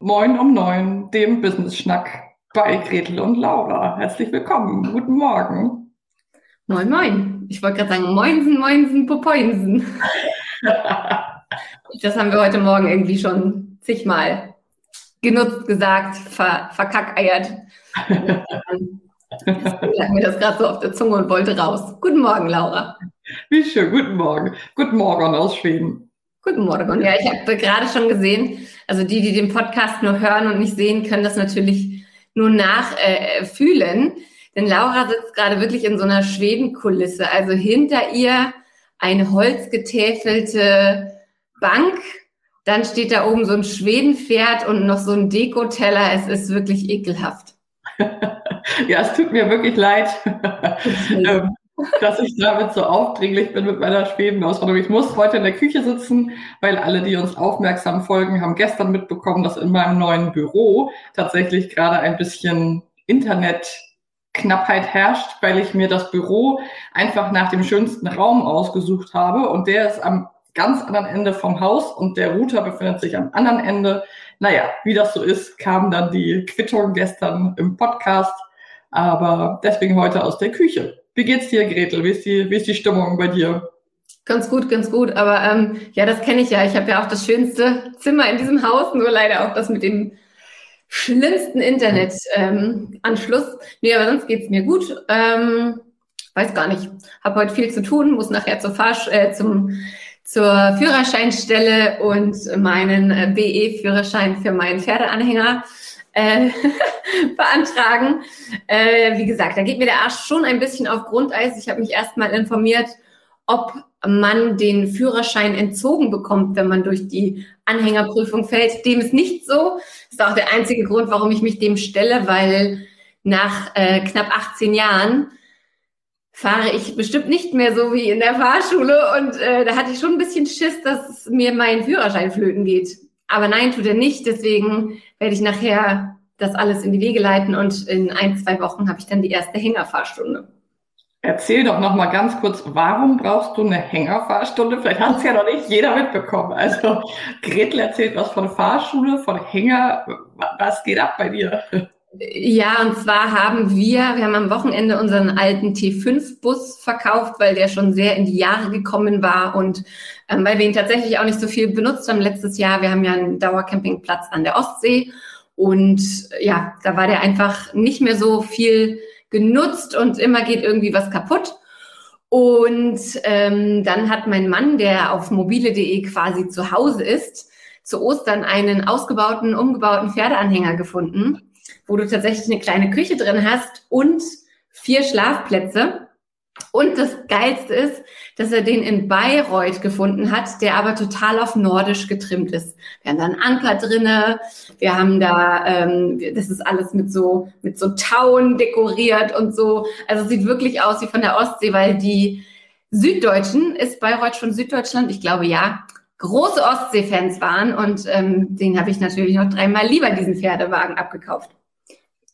Moin um neun, dem Business-Schnack bei Gretel und Laura. Herzlich willkommen. Guten Morgen. Moin, moin. Ich wollte gerade sagen, moinsen, moinsen, popoinsen. das haben wir heute Morgen irgendwie schon zigmal genutzt, gesagt, ver, verkackeiert. lag mir das gerade so auf der Zunge und wollte raus. Guten Morgen, Laura. Wie schön, guten Morgen. Guten Morgen aus Schweden. Guten Morgen. Ja, ich habe gerade schon gesehen, also die, die den Podcast nur hören und nicht sehen, können das natürlich nur nachfühlen. Äh, Denn Laura sitzt gerade wirklich in so einer Schwedenkulisse. Also hinter ihr eine holzgetäfelte Bank. Dann steht da oben so ein Schwedenpferd und noch so ein Dekoteller. Es ist wirklich ekelhaft. ja, es tut mir wirklich leid, dass ich damit so aufdringlich bin mit meiner Schwebenausrüstung. Ich muss heute in der Küche sitzen, weil alle, die uns aufmerksam folgen, haben gestern mitbekommen, dass in meinem neuen Büro tatsächlich gerade ein bisschen Internetknappheit herrscht, weil ich mir das Büro einfach nach dem schönsten Raum ausgesucht habe und der ist am ganz anderen Ende vom Haus und der Router befindet sich am anderen Ende. Naja, wie das so ist, kam dann die Quittung gestern im Podcast, aber deswegen heute aus der Küche. Wie geht's dir, Gretel? Wie ist die, wie ist die Stimmung bei dir? Ganz gut, ganz gut. Aber ähm, ja, das kenne ich ja. Ich habe ja auch das schönste Zimmer in diesem Haus, nur leider auch das mit dem schlimmsten Internetanschluss. Ähm, nee, aber sonst geht's mir gut. Ähm, weiß gar nicht. Habe heute viel zu tun, muss nachher zur Fahrsch äh, zum zur Führerscheinstelle und meinen äh, BE-Führerschein für meinen Pferdeanhänger äh, beantragen. Äh, wie gesagt, da geht mir der Arsch schon ein bisschen auf Grundeis. Ich habe mich erstmal informiert, ob man den Führerschein entzogen bekommt, wenn man durch die Anhängerprüfung fällt. Dem ist nicht so. Das ist auch der einzige Grund, warum ich mich dem stelle, weil nach äh, knapp 18 Jahren fahre ich bestimmt nicht mehr so wie in der Fahrschule und äh, da hatte ich schon ein bisschen Schiss, dass mir mein Führerschein flöten geht. Aber nein, tut er nicht. Deswegen werde ich nachher das alles in die Wege leiten und in ein, zwei Wochen habe ich dann die erste Hängerfahrstunde. Erzähl doch noch mal ganz kurz, warum brauchst du eine Hängerfahrstunde? Vielleicht hat es ja noch nicht jeder mitbekommen. Also Gretel erzählt was von Fahrschule, von Hänger. Was geht ab bei dir? Ja, und zwar haben wir, wir haben am Wochenende unseren alten T5-Bus verkauft, weil der schon sehr in die Jahre gekommen war und ähm, weil wir ihn tatsächlich auch nicht so viel benutzt haben letztes Jahr. Wir haben ja einen Dauercampingplatz an der Ostsee und ja, da war der einfach nicht mehr so viel genutzt und immer geht irgendwie was kaputt. Und ähm, dann hat mein Mann, der auf mobile.de quasi zu Hause ist, zu Ostern einen ausgebauten, umgebauten Pferdeanhänger gefunden wo du tatsächlich eine kleine Küche drin hast und vier Schlafplätze. Und das Geilste ist, dass er den in Bayreuth gefunden hat, der aber total auf Nordisch getrimmt ist. Wir haben da einen Anker drinne, wir haben da, ähm, das ist alles mit so mit so Tauen dekoriert und so. Also sieht wirklich aus wie von der Ostsee, weil die Süddeutschen ist Bayreuth schon Süddeutschland, ich glaube ja, große Ostsee-Fans waren und ähm, den habe ich natürlich noch dreimal lieber diesen Pferdewagen abgekauft.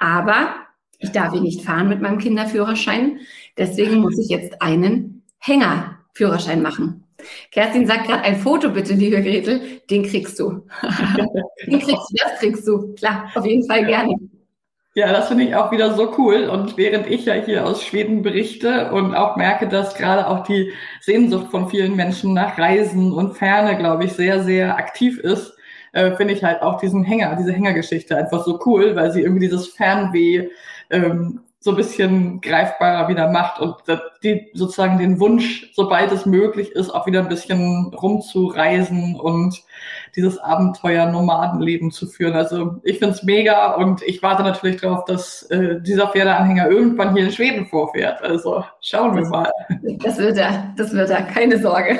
Aber ich darf ihn nicht fahren mit meinem Kinderführerschein. Deswegen muss ich jetzt einen Hängerführerschein machen. Kerstin sagt gerade ein Foto bitte, liebe Gretel. Den kriegst du. Den kriegst du, das kriegst du. Klar, auf jeden Fall gerne. Ja, das finde ich auch wieder so cool. Und während ich ja hier aus Schweden berichte und auch merke, dass gerade auch die Sehnsucht von vielen Menschen nach Reisen und Ferne, glaube ich, sehr, sehr aktiv ist, äh, finde ich halt auch diesen Hänger, diese Hängergeschichte einfach so cool, weil sie irgendwie dieses Fernweh ähm, so ein bisschen greifbarer wieder macht und die sozusagen den Wunsch, sobald es möglich ist, auch wieder ein bisschen rumzureisen und dieses Abenteuer-Nomadenleben zu führen. Also ich finde es mega und ich warte natürlich darauf, dass äh, dieser Pferdeanhänger irgendwann hier in Schweden vorfährt. Also schauen wir mal. Das wird er, das wird er, keine Sorge.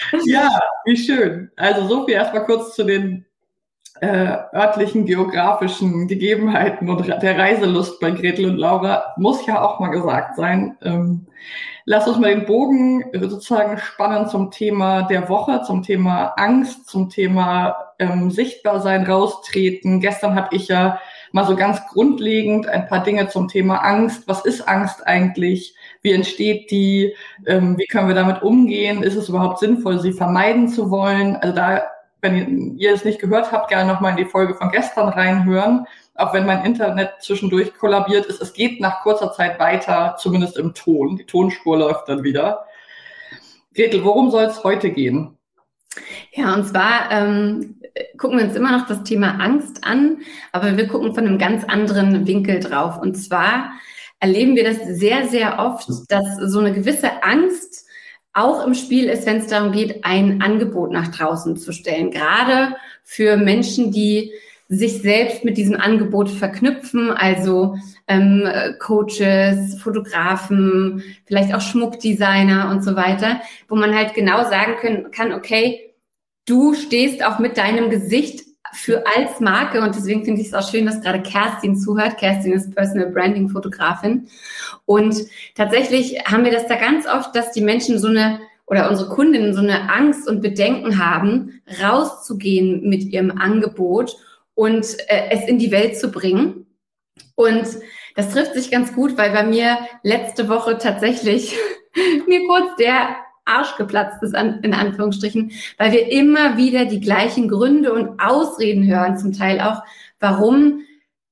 ja, wie schön. Also so viel erstmal kurz zu den äh, örtlichen geografischen Gegebenheiten und der Reiselust bei Gretel und Laura muss ja auch mal gesagt sein. Ähm, lass uns mal den Bogen sozusagen spannen zum Thema der Woche, zum Thema Angst, zum Thema ähm, Sichtbarsein, raustreten. Gestern habe ich ja mal so ganz grundlegend ein paar Dinge zum Thema Angst. Was ist Angst eigentlich? Wie entsteht die? Ähm, wie können wir damit umgehen? Ist es überhaupt sinnvoll, sie vermeiden zu wollen? Also da wenn ihr es nicht gehört habt, gerne nochmal in die Folge von gestern reinhören. Auch wenn mein Internet zwischendurch kollabiert ist, es geht nach kurzer Zeit weiter, zumindest im Ton. Die Tonspur läuft dann wieder. Gretel, worum soll es heute gehen? Ja, und zwar ähm, gucken wir uns immer noch das Thema Angst an, aber wir gucken von einem ganz anderen Winkel drauf. Und zwar erleben wir das sehr, sehr oft, dass so eine gewisse Angst auch im Spiel ist, wenn es darum geht, ein Angebot nach draußen zu stellen. Gerade für Menschen, die sich selbst mit diesem Angebot verknüpfen, also ähm, Coaches, Fotografen, vielleicht auch Schmuckdesigner und so weiter, wo man halt genau sagen können, kann, okay, du stehst auch mit deinem Gesicht für als Marke und deswegen finde ich es auch schön, dass gerade Kerstin zuhört. Kerstin ist Personal Branding Fotografin und tatsächlich haben wir das da ganz oft, dass die Menschen so eine oder unsere Kundinnen so eine Angst und Bedenken haben, rauszugehen mit ihrem Angebot und äh, es in die Welt zu bringen. Und das trifft sich ganz gut, weil bei mir letzte Woche tatsächlich mir kurz der Arsch geplatzt ist, an, in Anführungsstrichen, weil wir immer wieder die gleichen Gründe und Ausreden hören, zum Teil auch, warum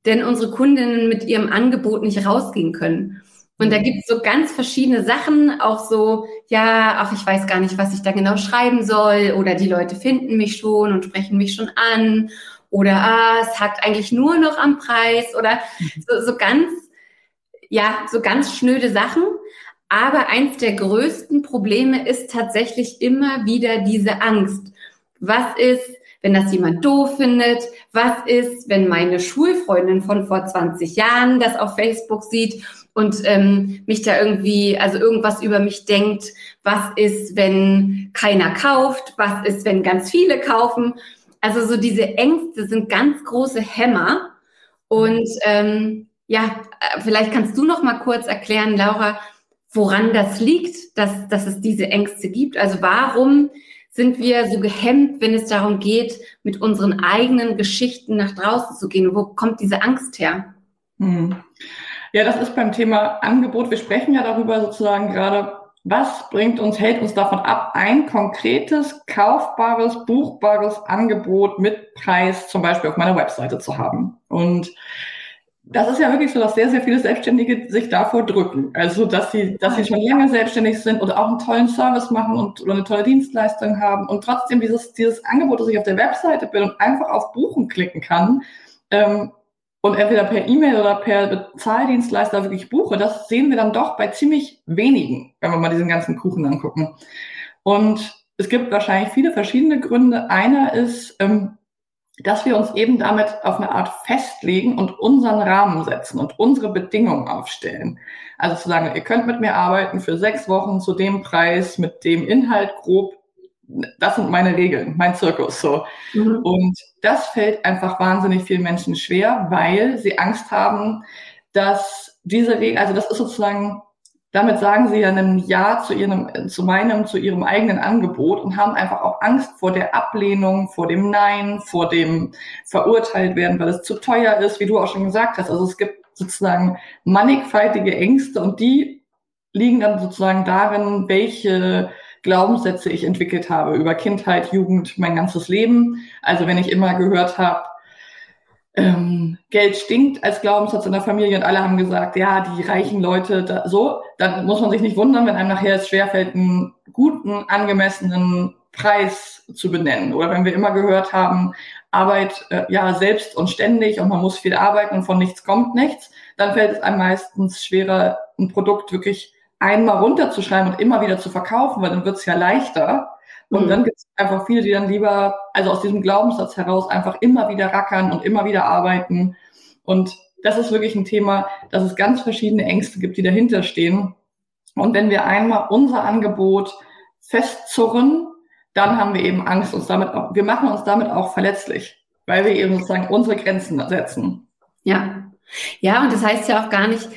denn unsere Kundinnen mit ihrem Angebot nicht rausgehen können. Und da gibt es so ganz verschiedene Sachen, auch so, ja, ach, ich weiß gar nicht, was ich da genau schreiben soll, oder die Leute finden mich schon und sprechen mich schon an, oder ah, es hakt eigentlich nur noch am Preis, oder so, so ganz, ja, so ganz schnöde Sachen. Aber eins der größten Probleme ist tatsächlich immer wieder diese Angst. Was ist, wenn das jemand doof findet? Was ist, wenn meine Schulfreundin von vor 20 Jahren das auf Facebook sieht und ähm, mich da irgendwie, also irgendwas über mich denkt? Was ist, wenn keiner kauft? Was ist, wenn ganz viele kaufen? Also so diese Ängste sind ganz große Hämmer. Und ähm, ja, äh, vielleicht kannst du noch mal kurz erklären, Laura, woran das liegt, dass, dass es diese Ängste gibt. Also warum sind wir so gehemmt, wenn es darum geht, mit unseren eigenen Geschichten nach draußen zu gehen? Wo kommt diese Angst her? Hm. Ja, das ist beim Thema Angebot. Wir sprechen ja darüber sozusagen gerade, was bringt uns, hält uns davon ab, ein konkretes, kaufbares, buchbares Angebot mit Preis zum Beispiel auf meiner Webseite zu haben. Und das ist ja wirklich so, dass sehr, sehr viele Selbstständige sich davor drücken. Also, dass sie, dass sie schon lange selbstständig sind oder auch einen tollen Service machen und oder eine tolle Dienstleistung haben und trotzdem dieses, dieses Angebot, das ich auf der Webseite bin und einfach auf Buchen klicken kann ähm, und entweder per E-Mail oder per Bezahldienstleister wirklich buche, das sehen wir dann doch bei ziemlich wenigen, wenn wir mal diesen ganzen Kuchen angucken. Und es gibt wahrscheinlich viele verschiedene Gründe. Einer ist, ähm, dass wir uns eben damit auf eine Art festlegen und unseren Rahmen setzen und unsere Bedingungen aufstellen. Also zu sagen, ihr könnt mit mir arbeiten für sechs Wochen zu dem Preis, mit dem Inhalt grob. Das sind meine Regeln, mein Zirkus, so. Mhm. Und das fällt einfach wahnsinnig vielen Menschen schwer, weil sie Angst haben, dass diese Regeln, also das ist sozusagen damit sagen sie ja ein Ja zu ihrem, zu meinem, zu ihrem eigenen Angebot und haben einfach auch Angst vor der Ablehnung, vor dem Nein, vor dem verurteilt werden, weil es zu teuer ist, wie du auch schon gesagt hast. Also es gibt sozusagen mannigfaltige Ängste und die liegen dann sozusagen darin, welche Glaubenssätze ich entwickelt habe über Kindheit, Jugend, mein ganzes Leben. Also wenn ich immer gehört habe, ähm, Geld stinkt als Glaubenssatz in der Familie und alle haben gesagt, ja, die reichen Leute, da, so, dann muss man sich nicht wundern, wenn einem nachher es schwerfällt, einen guten, angemessenen Preis zu benennen. Oder wenn wir immer gehört haben, Arbeit äh, ja selbst und ständig und man muss viel arbeiten und von nichts kommt nichts, dann fällt es einem meistens schwerer, ein Produkt wirklich einmal runterzuschreiben und immer wieder zu verkaufen, weil dann wird es ja leichter. Und mhm. dann gibt es einfach viele, die dann lieber, also aus diesem Glaubenssatz heraus, einfach immer wieder rackern und immer wieder arbeiten. Und das ist wirklich ein Thema, dass es ganz verschiedene Ängste gibt, die dahinter stehen. Und wenn wir einmal unser Angebot festzurren, dann haben wir eben Angst, uns damit auch, wir machen uns damit auch verletzlich, weil wir eben sozusagen unsere Grenzen setzen. Ja. Ja, und das heißt ja auch gar nicht,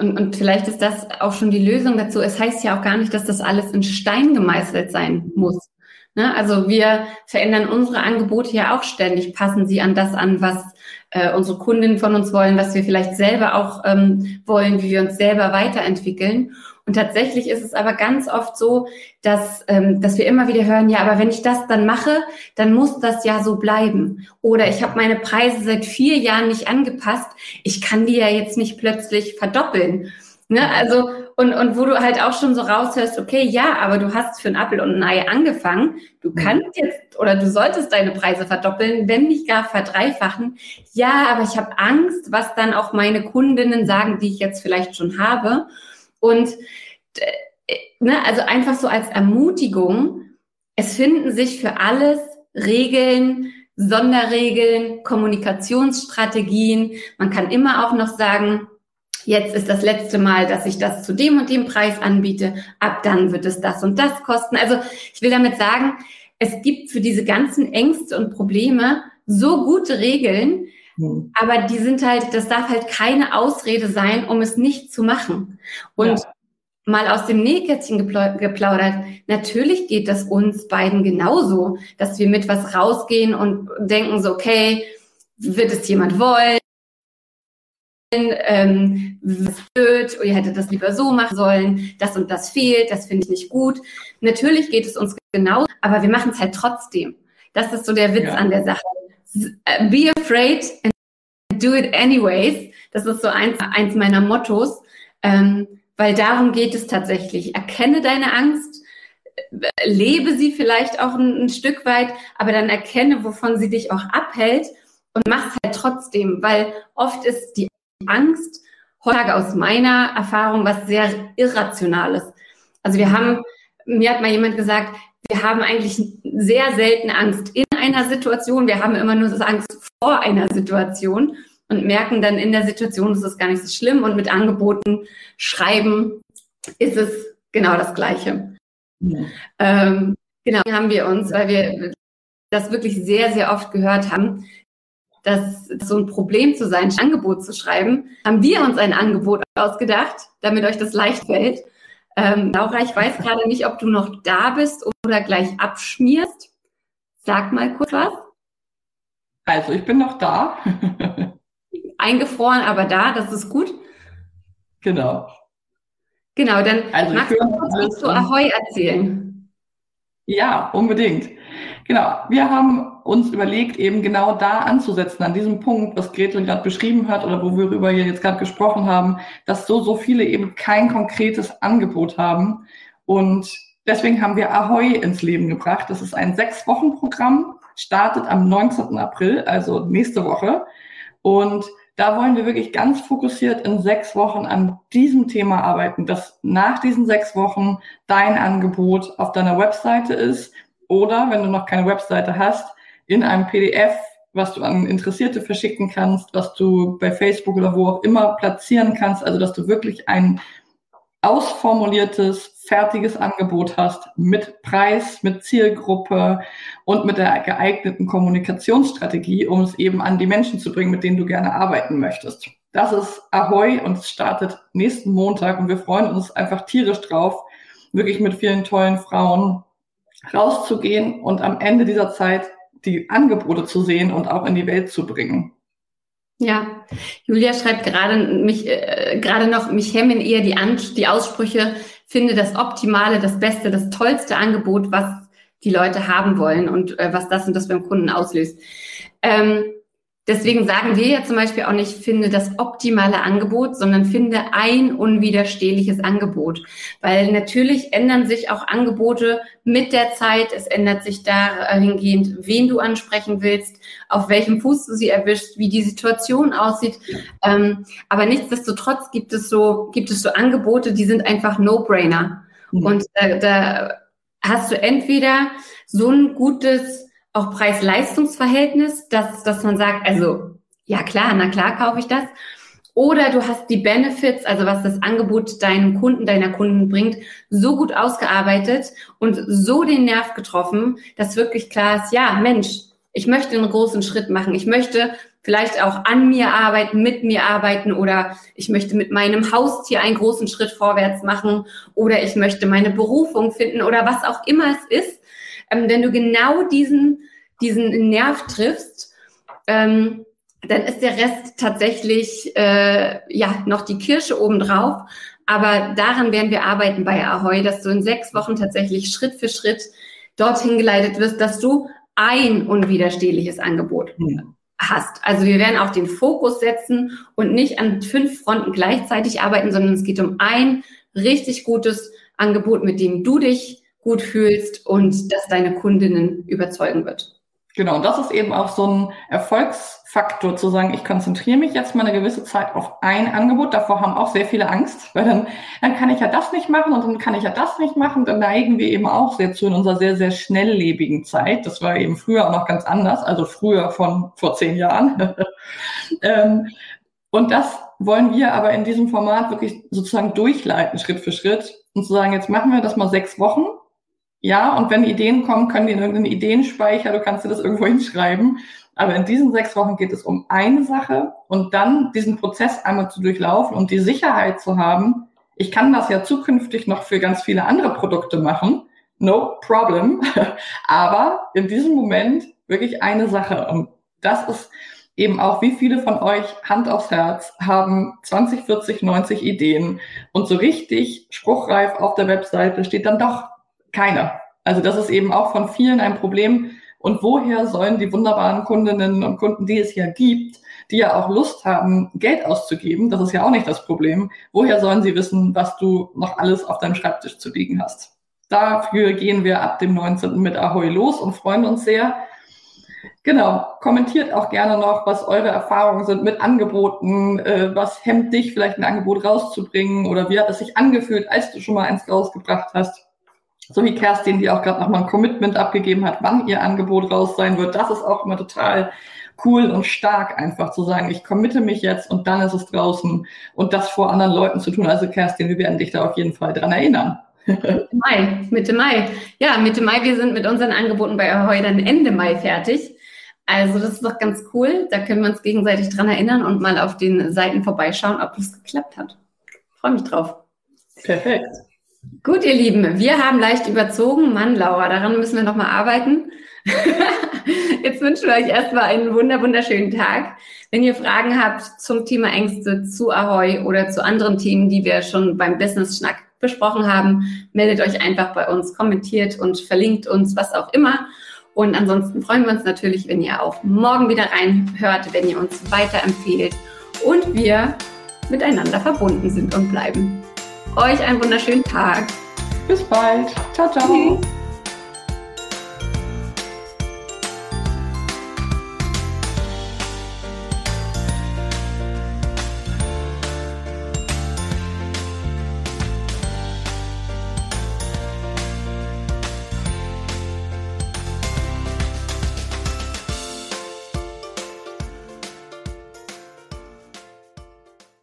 und, und vielleicht ist das auch schon die Lösung dazu, es heißt ja auch gar nicht, dass das alles in Stein gemeißelt sein muss. Ne? Also wir verändern unsere Angebote ja auch ständig, passen sie an das an, was äh, unsere Kundinnen von uns wollen, was wir vielleicht selber auch ähm, wollen, wie wir uns selber weiterentwickeln. Und tatsächlich ist es aber ganz oft so, dass, ähm, dass wir immer wieder hören, ja, aber wenn ich das dann mache, dann muss das ja so bleiben. Oder ich habe meine Preise seit vier Jahren nicht angepasst. Ich kann die ja jetzt nicht plötzlich verdoppeln. Ne? Also, und, und wo du halt auch schon so raushörst, okay, ja, aber du hast für ein Apfel und ein Ei angefangen. Du kannst jetzt oder du solltest deine Preise verdoppeln, wenn nicht gar verdreifachen. Ja, aber ich habe Angst, was dann auch meine Kundinnen sagen, die ich jetzt vielleicht schon habe. Und äh, ne, also einfach so als Ermutigung, es finden sich für alles Regeln, Sonderregeln, Kommunikationsstrategien. Man kann immer auch noch sagen, jetzt ist das letzte Mal, dass ich das zu dem und dem Preis anbiete. Ab dann wird es das und das kosten. Also ich will damit sagen, es gibt für diese ganzen Ängste und Probleme so gute Regeln, hm. Aber die sind halt, das darf halt keine Ausrede sein, um es nicht zu machen. Und ja. mal aus dem Nähkästchen geplaudert, natürlich geht das uns beiden genauso, dass wir mit was rausgehen und denken so, okay, wird es jemand wollen? Ähm, blöd, ihr hättet das lieber so machen sollen, das und das fehlt, das finde ich nicht gut. Natürlich geht es uns genauso, aber wir machen es halt trotzdem. Das ist so der Witz ja. an der Sache. Be afraid and do it anyways. Das ist so eins, eins meiner Mottos, ähm, weil darum geht es tatsächlich. Erkenne deine Angst, lebe sie vielleicht auch ein, ein Stück weit, aber dann erkenne, wovon sie dich auch abhält und mach es halt trotzdem, weil oft ist die Angst heutzutage aus meiner Erfahrung was sehr Irrationales. Also wir haben, mir hat mal jemand gesagt, wir haben eigentlich sehr selten Angst in einer Situation. Wir haben immer nur Angst vor einer Situation und merken dann in der Situation, ist es gar nicht so schlimm. Und mit Angeboten schreiben ist es genau das Gleiche. Ja. Ähm, genau, haben wir uns, weil wir das wirklich sehr, sehr oft gehört haben, dass so ein Problem zu sein, ein Angebot zu schreiben, haben wir uns ein Angebot ausgedacht, damit euch das leicht fällt. Ähm, Laura, ich weiß gerade nicht, ob du noch da bist oder gleich abschmierst. Sag mal kurz was. Also, ich bin noch da. Eingefroren, aber da, das ist gut. Genau. Genau, dann also magst du kurz was zu Ahoi erzählen. Ja, unbedingt. Genau, wir haben uns überlegt, eben genau da anzusetzen, an diesem Punkt, was Gretel gerade beschrieben hat oder worüber wir jetzt gerade gesprochen haben, dass so, so viele eben kein konkretes Angebot haben. Und deswegen haben wir Ahoy ins Leben gebracht. Das ist ein Sechs-Wochen-Programm, startet am 19. April, also nächste Woche. Und da wollen wir wirklich ganz fokussiert in sechs Wochen an diesem Thema arbeiten, dass nach diesen sechs Wochen dein Angebot auf deiner Webseite ist, oder wenn du noch keine Webseite hast, in einem PDF, was du an Interessierte verschicken kannst, was du bei Facebook oder wo auch immer platzieren kannst, also dass du wirklich ein ausformuliertes, fertiges Angebot hast mit Preis, mit Zielgruppe und mit der geeigneten Kommunikationsstrategie, um es eben an die Menschen zu bringen, mit denen du gerne arbeiten möchtest. Das ist Ahoy und es startet nächsten Montag und wir freuen uns einfach tierisch drauf, wirklich mit vielen tollen Frauen rauszugehen und am Ende dieser Zeit die Angebote zu sehen und auch in die Welt zu bringen. Ja, Julia schreibt gerade mich äh, gerade noch mich hemmen eher die An die Aussprüche finde das optimale, das beste, das tollste Angebot, was die Leute haben wollen und äh, was das und das beim Kunden auslöst. Ähm, Deswegen sagen wir ja zum Beispiel auch nicht, finde das optimale Angebot, sondern finde ein unwiderstehliches Angebot. Weil natürlich ändern sich auch Angebote mit der Zeit. Es ändert sich dahingehend, wen du ansprechen willst, auf welchem Fuß du sie erwischst, wie die Situation aussieht. Ähm, aber nichtsdestotrotz gibt es so, gibt es so Angebote, die sind einfach No-Brainer. Und äh, da hast du entweder so ein gutes auch Preis-Leistungs-Verhältnis, dass, dass man sagt, also ja klar, na klar kaufe ich das. Oder du hast die Benefits, also was das Angebot deinen Kunden, deiner Kunden bringt, so gut ausgearbeitet und so den Nerv getroffen, dass wirklich klar ist, ja, Mensch, ich möchte einen großen Schritt machen. Ich möchte vielleicht auch an mir arbeiten, mit mir arbeiten oder ich möchte mit meinem Haustier einen großen Schritt vorwärts machen oder ich möchte meine Berufung finden oder was auch immer es ist. Ähm, wenn du genau diesen, diesen Nerv triffst, ähm, dann ist der Rest tatsächlich äh, ja noch die Kirsche obendrauf. Aber daran werden wir arbeiten bei Ahoy, dass du in sechs Wochen tatsächlich Schritt für Schritt dorthin geleitet wirst, dass du ein unwiderstehliches Angebot mhm. hast. Also wir werden auch den Fokus setzen und nicht an fünf Fronten gleichzeitig arbeiten, sondern es geht um ein richtig gutes Angebot, mit dem du dich gut fühlst und das deine Kundinnen überzeugen wird. Genau, und das ist eben auch so ein Erfolgsfaktor zu sagen, ich konzentriere mich jetzt mal eine gewisse Zeit auf ein Angebot. Davor haben auch sehr viele Angst, weil dann, dann kann ich ja das nicht machen und dann kann ich ja das nicht machen. Dann neigen wir eben auch sehr zu in unserer sehr, sehr schnelllebigen Zeit. Das war eben früher auch noch ganz anders, also früher von vor zehn Jahren. ähm, und das wollen wir aber in diesem Format wirklich sozusagen durchleiten, Schritt für Schritt und zu sagen, jetzt machen wir das mal sechs Wochen ja, und wenn Ideen kommen, können die in irgendeinen Ideenspeicher, du kannst dir das irgendwo hinschreiben. Aber in diesen sechs Wochen geht es um eine Sache und dann diesen Prozess einmal zu durchlaufen und die Sicherheit zu haben, ich kann das ja zukünftig noch für ganz viele andere Produkte machen. No problem. Aber in diesem Moment wirklich eine Sache. Und das ist eben auch, wie viele von euch Hand aufs Herz haben 20, 40, 90 Ideen und so richtig spruchreif auf der Webseite steht dann doch keiner. Also das ist eben auch von vielen ein Problem. Und woher sollen die wunderbaren Kundinnen und Kunden, die es ja gibt, die ja auch Lust haben, Geld auszugeben, das ist ja auch nicht das Problem, woher sollen sie wissen, was du noch alles auf deinem Schreibtisch zu liegen hast? Dafür gehen wir ab dem 19. mit Ahoi los und freuen uns sehr. Genau, kommentiert auch gerne noch, was eure Erfahrungen sind mit Angeboten, äh, was hemmt dich vielleicht ein Angebot rauszubringen oder wie hat es sich angefühlt, als du schon mal eins rausgebracht hast so wie Kerstin, die auch gerade nochmal ein Commitment abgegeben hat, wann ihr Angebot raus sein wird. Das ist auch immer total cool und stark, einfach zu sagen, ich committe mich jetzt und dann ist es draußen und das vor anderen Leuten zu tun. Also Kerstin, wir werden dich da auf jeden Fall dran erinnern. Mitte Mai, Mitte Mai. Ja, Mitte Mai, wir sind mit unseren Angeboten bei Ahoy dann Ende Mai fertig. Also das ist doch ganz cool. Da können wir uns gegenseitig dran erinnern und mal auf den Seiten vorbeischauen, ob das geklappt hat. Freue mich drauf. Perfekt. Gut, ihr Lieben, wir haben leicht überzogen. Mann, Laura, daran müssen wir nochmal arbeiten. Jetzt wünschen wir euch erstmal einen wunder wunderschönen Tag. Wenn ihr Fragen habt zum Thema Ängste, zu Ahoy oder zu anderen Themen, die wir schon beim Business Schnack besprochen haben, meldet euch einfach bei uns, kommentiert und verlinkt uns, was auch immer. Und ansonsten freuen wir uns natürlich, wenn ihr auch morgen wieder reinhört, wenn ihr uns weiterempfehlt und wir miteinander verbunden sind und bleiben. Euch einen wunderschönen Tag. Bis bald. Ciao, ciao. Tschüss.